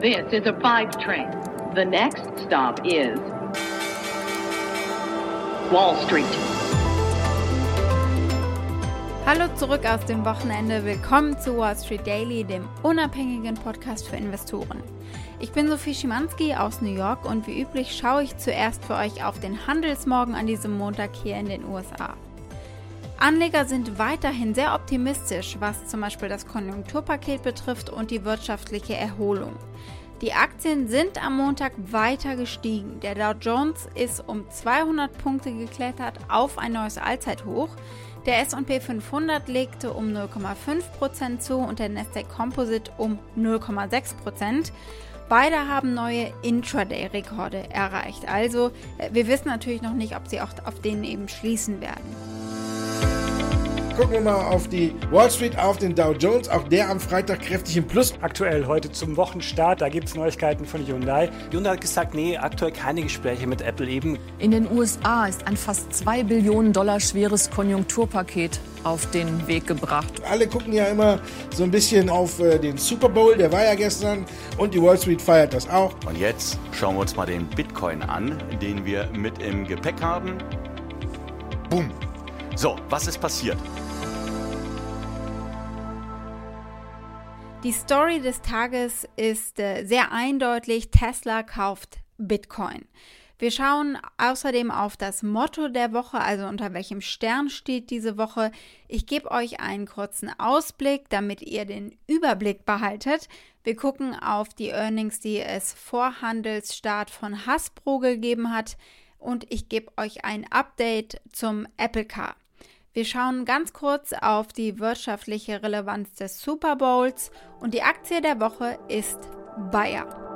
This is a five train. The next stop is Wall Street. Hallo zurück aus dem Wochenende. Willkommen zu Wall Street Daily, dem unabhängigen Podcast für Investoren. Ich bin Sophie Schimanski aus New York und wie üblich schaue ich zuerst für euch auf den Handelsmorgen an diesem Montag hier in den USA. Anleger sind weiterhin sehr optimistisch, was zum Beispiel das Konjunkturpaket betrifft und die wirtschaftliche Erholung. Die Aktien sind am Montag weiter gestiegen. Der Dow Jones ist um 200 Punkte geklettert auf ein neues Allzeithoch. Der S&P 500 legte um 0,5% zu und der Nasdaq Composite um 0,6%. Beide haben neue Intraday-Rekorde erreicht. Also äh, wir wissen natürlich noch nicht, ob sie auch auf denen eben schließen werden. Gucken wir mal auf die Wall Street, auf den Dow Jones. Auch der am Freitag kräftig im Plus. Aktuell heute zum Wochenstart, da gibt es Neuigkeiten von Hyundai. Hyundai hat gesagt, nee, aktuell keine Gespräche mit Apple eben. In den USA ist ein fast 2 Billionen Dollar schweres Konjunkturpaket auf den Weg gebracht. Alle gucken ja immer so ein bisschen auf äh, den Super Bowl, der war ja gestern und die Wall Street feiert das auch. Und jetzt schauen wir uns mal den Bitcoin an, den wir mit im Gepäck haben. Boom. So, was ist passiert? Die Story des Tages ist äh, sehr eindeutig. Tesla kauft Bitcoin. Wir schauen außerdem auf das Motto der Woche, also unter welchem Stern steht diese Woche. Ich gebe euch einen kurzen Ausblick, damit ihr den Überblick behaltet. Wir gucken auf die Earnings, die es vor Handelsstart von Hasbro gegeben hat. Und ich gebe euch ein Update zum Apple Car. Wir schauen ganz kurz auf die wirtschaftliche Relevanz des Super Bowls und die Aktie der Woche ist Bayer.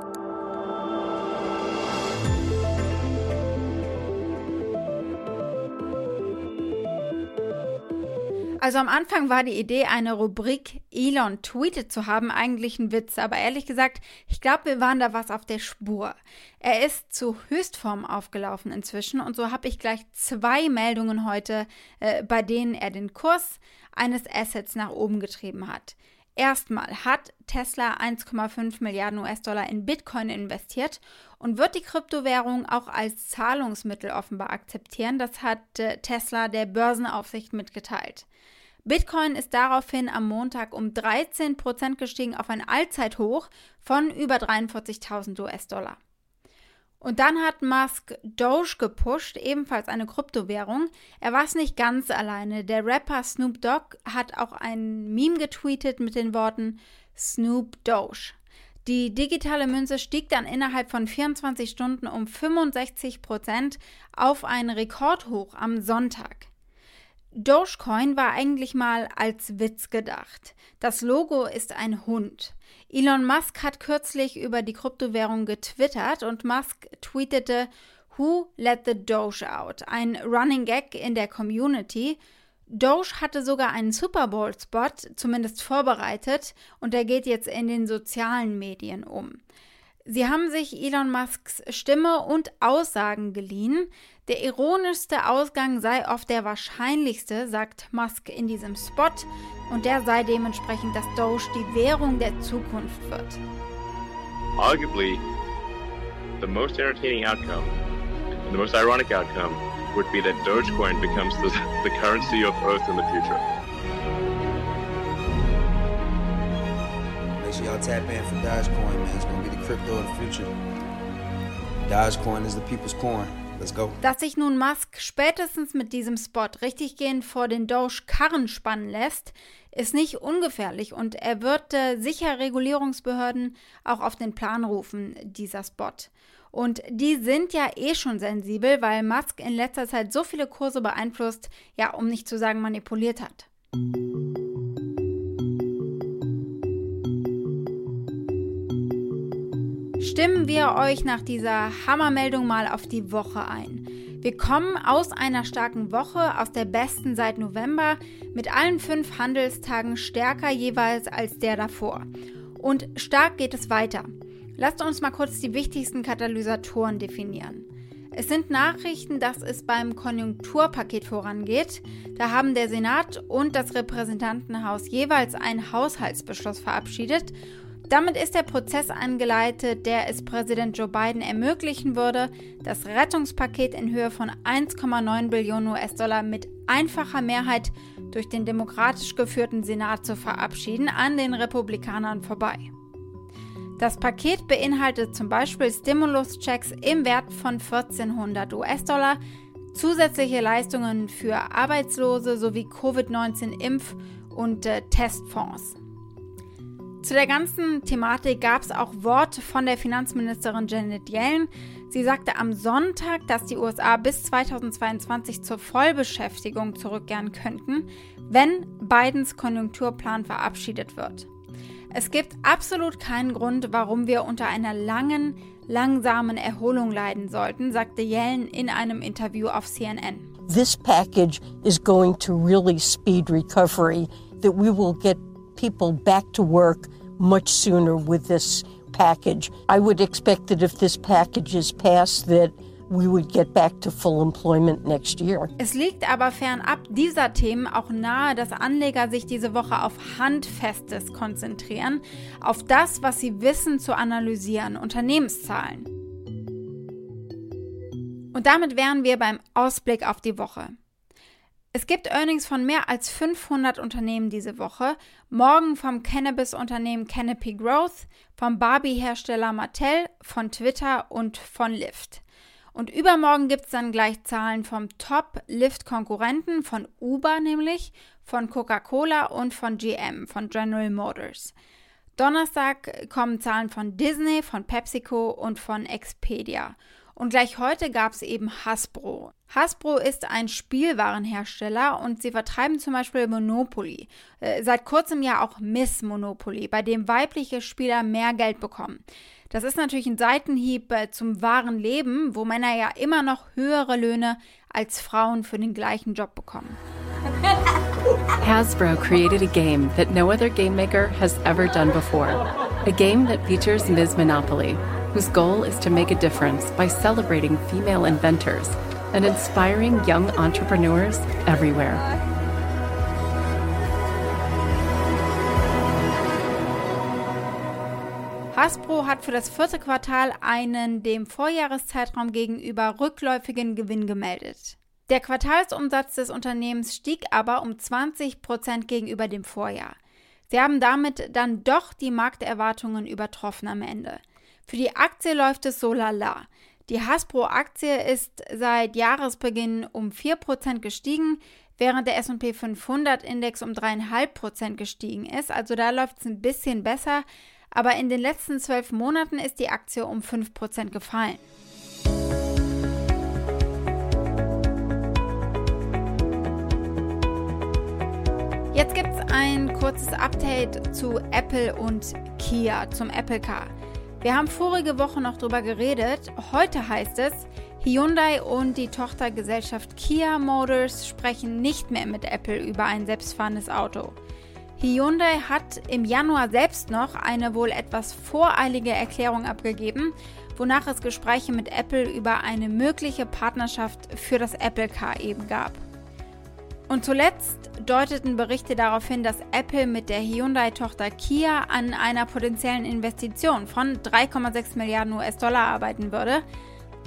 Also am Anfang war die Idee, eine Rubrik Elon tweetet zu haben, eigentlich ein Witz. Aber ehrlich gesagt, ich glaube, wir waren da was auf der Spur. Er ist zu Höchstform aufgelaufen inzwischen und so habe ich gleich zwei Meldungen heute, äh, bei denen er den Kurs eines Assets nach oben getrieben hat. Erstmal hat Tesla 1,5 Milliarden US-Dollar in Bitcoin investiert und wird die Kryptowährung auch als Zahlungsmittel offenbar akzeptieren. Das hat äh, Tesla der Börsenaufsicht mitgeteilt. Bitcoin ist daraufhin am Montag um 13% gestiegen auf ein Allzeithoch von über 43.000 US-Dollar. Und dann hat Musk Doge gepusht, ebenfalls eine Kryptowährung. Er war es nicht ganz alleine. Der Rapper Snoop Dogg hat auch ein Meme getweetet mit den Worten Snoop Doge. Die digitale Münze stieg dann innerhalb von 24 Stunden um 65% auf ein Rekordhoch am Sonntag. Dogecoin war eigentlich mal als Witz gedacht. Das Logo ist ein Hund. Elon Musk hat kürzlich über die Kryptowährung getwittert und Musk tweetete Who let the Doge out? Ein Running Gag in der Community. Doge hatte sogar einen Super Bowl-Spot, zumindest vorbereitet, und der geht jetzt in den sozialen Medien um. Sie haben sich Elon Musks Stimme und Aussagen geliehen. Der ironischste Ausgang sei oft der wahrscheinlichste, sagt Musk in diesem Spot, und der sei dementsprechend, dass Doge die Währung der Zukunft wird. Arguably, the most entertaining outcome and the most ironic outcome would be that Dogecoin becomes the, the currency of Earth in the future. Make sure y'all tap in for Dogecoin, man. It's gonna be the crypto of the future. Dogecoin is the people's coin. Let's go. Dass sich nun Musk spätestens mit diesem Spot richtiggehend vor den Doge Karren spannen lässt, ist nicht ungefährlich und er wird äh, sicher Regulierungsbehörden auch auf den Plan rufen, dieser Spot. Und die sind ja eh schon sensibel, weil Musk in letzter Zeit so viele Kurse beeinflusst, ja, um nicht zu sagen manipuliert hat. Stimmen wir euch nach dieser Hammermeldung mal auf die Woche ein. Wir kommen aus einer starken Woche, aus der besten seit November, mit allen fünf Handelstagen stärker jeweils als der davor. Und stark geht es weiter. Lasst uns mal kurz die wichtigsten Katalysatoren definieren. Es sind Nachrichten, dass es beim Konjunkturpaket vorangeht. Da haben der Senat und das Repräsentantenhaus jeweils einen Haushaltsbeschluss verabschiedet Damit ist der Prozess eingeleitet, der es Präsident Joe Biden ermöglichen würde, das Rettungspaket in Höhe von 1,9 Billionen US-Dollar mit einfacher Mehrheit durch den demokratisch geführten Senat zu verabschieden, an den Republikanern vorbei. Das Paket beinhaltet zum Beispiel Stimulus-Checks im Wert von 1400 US-Dollar, zusätzliche Leistungen für Arbeitslose sowie Covid-19-Impf- und äh, Testfonds. Zu der ganzen Thematik gab es auch Worte von der Finanzministerin Janet Yellen. Sie sagte am Sonntag, dass die USA bis 2022 zur Vollbeschäftigung zurückkehren könnten, wenn Bidens Konjunkturplan verabschiedet wird. Es gibt absolut keinen Grund, warum wir unter einer langen, langsamen Erholung leiden sollten, sagte Yellen in einem Interview auf CNN. This package is going to really speed recovery, that we will get people back to work much sooner with this package. I would expect that if this package is passed, that we would get back to full employment next year. Es liegt aber fernab dieser Themen auch nahe, dass Anleger sich diese Woche auf Handfestes konzentrieren, auf das, was sie wissen zu analysieren, Unternehmenszahlen. Und damit wären wir beim Ausblick auf die Woche. Es gibt Earnings von mehr als 500 Unternehmen diese Woche. Morgen vom Cannabis-Unternehmen Canopy Growth, vom Barbie-Hersteller Mattel, von Twitter und von Lyft. Und übermorgen gibt es dann gleich Zahlen vom Top-Lyft-Konkurrenten, von Uber nämlich, von Coca-Cola und von GM, von General Motors. Donnerstag kommen Zahlen von Disney, von PepsiCo und von Expedia. Und gleich heute gab es eben Hasbro. Hasbro ist ein Spielwarenhersteller und sie vertreiben zum Beispiel Monopoly. Äh, seit kurzem ja auch Miss Monopoly, bei dem weibliche Spieler mehr Geld bekommen. Das ist natürlich ein Seitenhieb äh, zum wahren Leben, wo Männer ja immer noch höhere Löhne als Frauen für den gleichen Job bekommen. Hasbro created a game that no other game maker has ever done before. A game that features Ms. Monopoly. whose goal is to make a difference by celebrating female inventors and inspiring young entrepreneurs everywhere. Hasbro hat für das vierte Quartal einen dem Vorjahreszeitraum gegenüber rückläufigen Gewinn gemeldet. Der Quartalsumsatz des Unternehmens stieg aber um 20 Prozent gegenüber dem Vorjahr. Sie haben damit dann doch die Markterwartungen übertroffen am Ende. Für die Aktie läuft es so lala. Die Hasbro-Aktie ist seit Jahresbeginn um 4% gestiegen, während der SP 500-Index um 3,5% gestiegen ist. Also da läuft es ein bisschen besser. Aber in den letzten zwölf Monaten ist die Aktie um 5% gefallen. Jetzt gibt es ein kurzes Update zu Apple und Kia, zum Apple Car. Wir haben vorige Woche noch drüber geredet. Heute heißt es, Hyundai und die Tochtergesellschaft Kia Motors sprechen nicht mehr mit Apple über ein selbstfahrendes Auto. Hyundai hat im Januar selbst noch eine wohl etwas voreilige Erklärung abgegeben, wonach es Gespräche mit Apple über eine mögliche Partnerschaft für das Apple Car eben gab. Und zuletzt deuteten Berichte darauf hin, dass Apple mit der Hyundai-Tochter Kia an einer potenziellen Investition von 3,6 Milliarden US-Dollar arbeiten würde.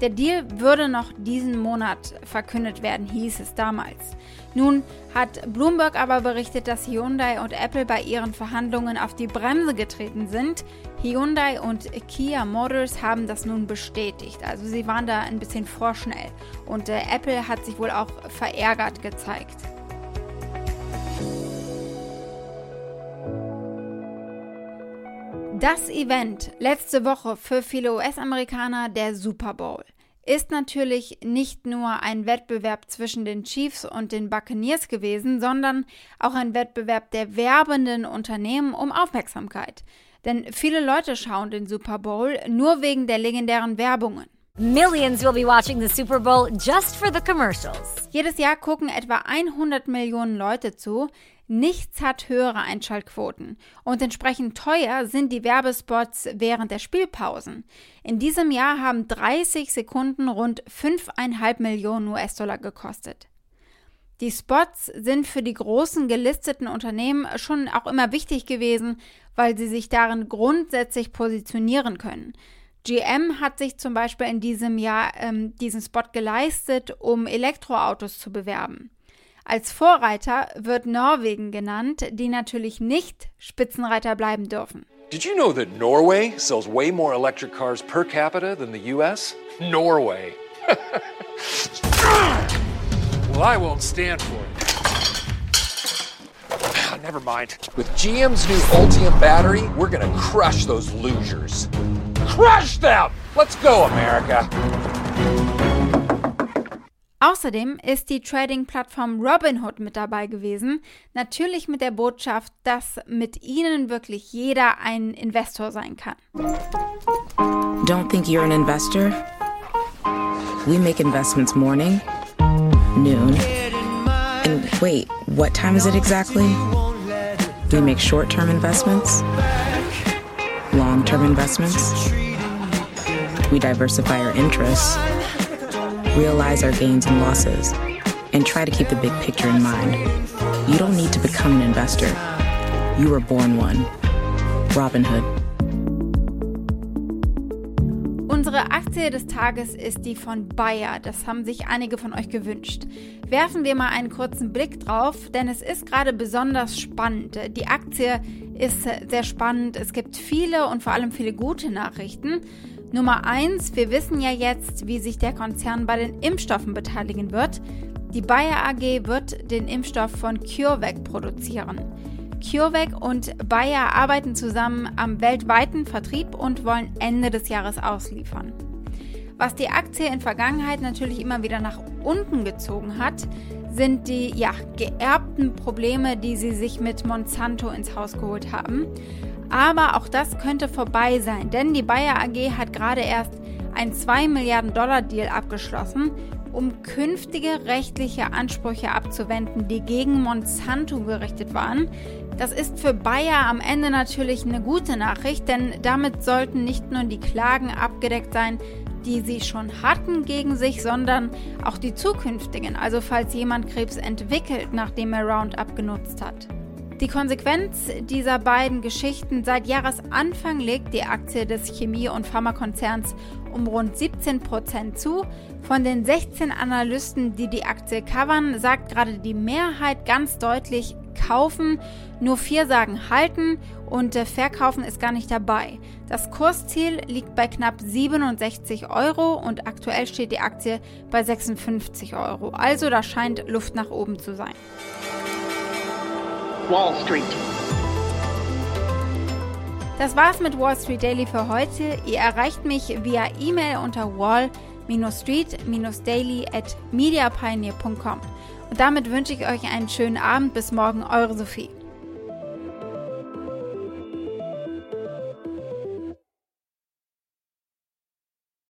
Der Deal würde noch diesen Monat verkündet werden, hieß es damals. Nun hat Bloomberg aber berichtet, dass Hyundai und Apple bei ihren Verhandlungen auf die Bremse getreten sind. Hyundai und Kia Motors haben das nun bestätigt. Also sie waren da ein bisschen vorschnell. Und äh, Apple hat sich wohl auch verärgert gezeigt. Das Event letzte Woche für viele US-Amerikaner, der Super Bowl, ist natürlich nicht nur ein Wettbewerb zwischen den Chiefs und den Buccaneers gewesen, sondern auch ein Wettbewerb der werbenden Unternehmen um Aufmerksamkeit. Denn viele Leute schauen den Super Bowl nur wegen der legendären Werbungen. Millions will be watching the Super Bowl just for the commercials. Jedes Jahr gucken etwa 100 Millionen Leute zu. Nichts hat höhere Einschaltquoten und entsprechend teuer sind die Werbespots während der Spielpausen. In diesem Jahr haben 30 Sekunden rund 5,5 Millionen US-Dollar gekostet. Die Spots sind für die großen gelisteten Unternehmen schon auch immer wichtig gewesen, weil sie sich darin grundsätzlich positionieren können. GM hat sich zum Beispiel in diesem Jahr ähm, diesen Spot geleistet, um Elektroautos zu bewerben. Als Vorreiter wird Norwegen genannt, die natürlich nicht Spitzenreiter bleiben dürfen. Did you know that Norway sells way more electric cars per capita than the US? Norway. well, I won't stand for it. Never mind. With GM's new Ultium battery, we're gonna crush those losers. Crush them! Let's go, America! Außerdem ist die Trading-Plattform Robinhood mit dabei gewesen, natürlich mit der Botschaft, dass mit ihnen wirklich jeder ein Investor sein kann. Don't think you're an investor? We make investments morning, noon, and wait, what time is it exactly? We make short-term investments, long-term investments. We diversify our interests realize our gains and losses, and try to keep the big picture in mind. You don't need to become an investor. You were born one. Robinhood. Unsere Aktie des Tages ist die von Bayer. Das haben sich einige von euch gewünscht. Werfen wir mal einen kurzen Blick drauf, denn es ist gerade besonders spannend. Die Aktie ist sehr spannend. Es gibt viele und vor allem viele gute Nachrichten. Nummer eins, wir wissen ja jetzt, wie sich der Konzern bei den Impfstoffen beteiligen wird. Die Bayer AG wird den Impfstoff von CureVac produzieren. CureVac und Bayer arbeiten zusammen am weltweiten Vertrieb und wollen Ende des Jahres ausliefern. Was die Aktie in Vergangenheit natürlich immer wieder nach unten gezogen hat, sind die ja, geerbten Probleme, die sie sich mit Monsanto ins Haus geholt haben. Aber auch das könnte vorbei sein, denn die Bayer AG hat gerade erst ein 2 Milliarden Dollar Deal abgeschlossen, um künftige rechtliche Ansprüche abzuwenden, die gegen Monsanto gerichtet waren. Das ist für Bayer am Ende natürlich eine gute Nachricht, denn damit sollten nicht nur die Klagen abgedeckt sein, die sie schon hatten gegen sich, sondern auch die zukünftigen, also falls jemand Krebs entwickelt, nachdem er Roundup genutzt hat. Die Konsequenz dieser beiden Geschichten seit Jahresanfang legt die Aktie des Chemie- und Pharmakonzerns um rund 17 Prozent zu. Von den 16 Analysten, die die Aktie covern, sagt gerade die Mehrheit ganz deutlich kaufen. Nur vier sagen halten und verkaufen ist gar nicht dabei. Das Kursziel liegt bei knapp 67 Euro und aktuell steht die Aktie bei 56 Euro. Also da scheint Luft nach oben zu sein. Wall Street. Das war's mit Wall Street Daily für heute. Ihr erreicht mich via E-Mail unter wall-street-daily at mediapioneer.com. Und damit wünsche ich euch einen schönen Abend. Bis morgen, eure Sophie.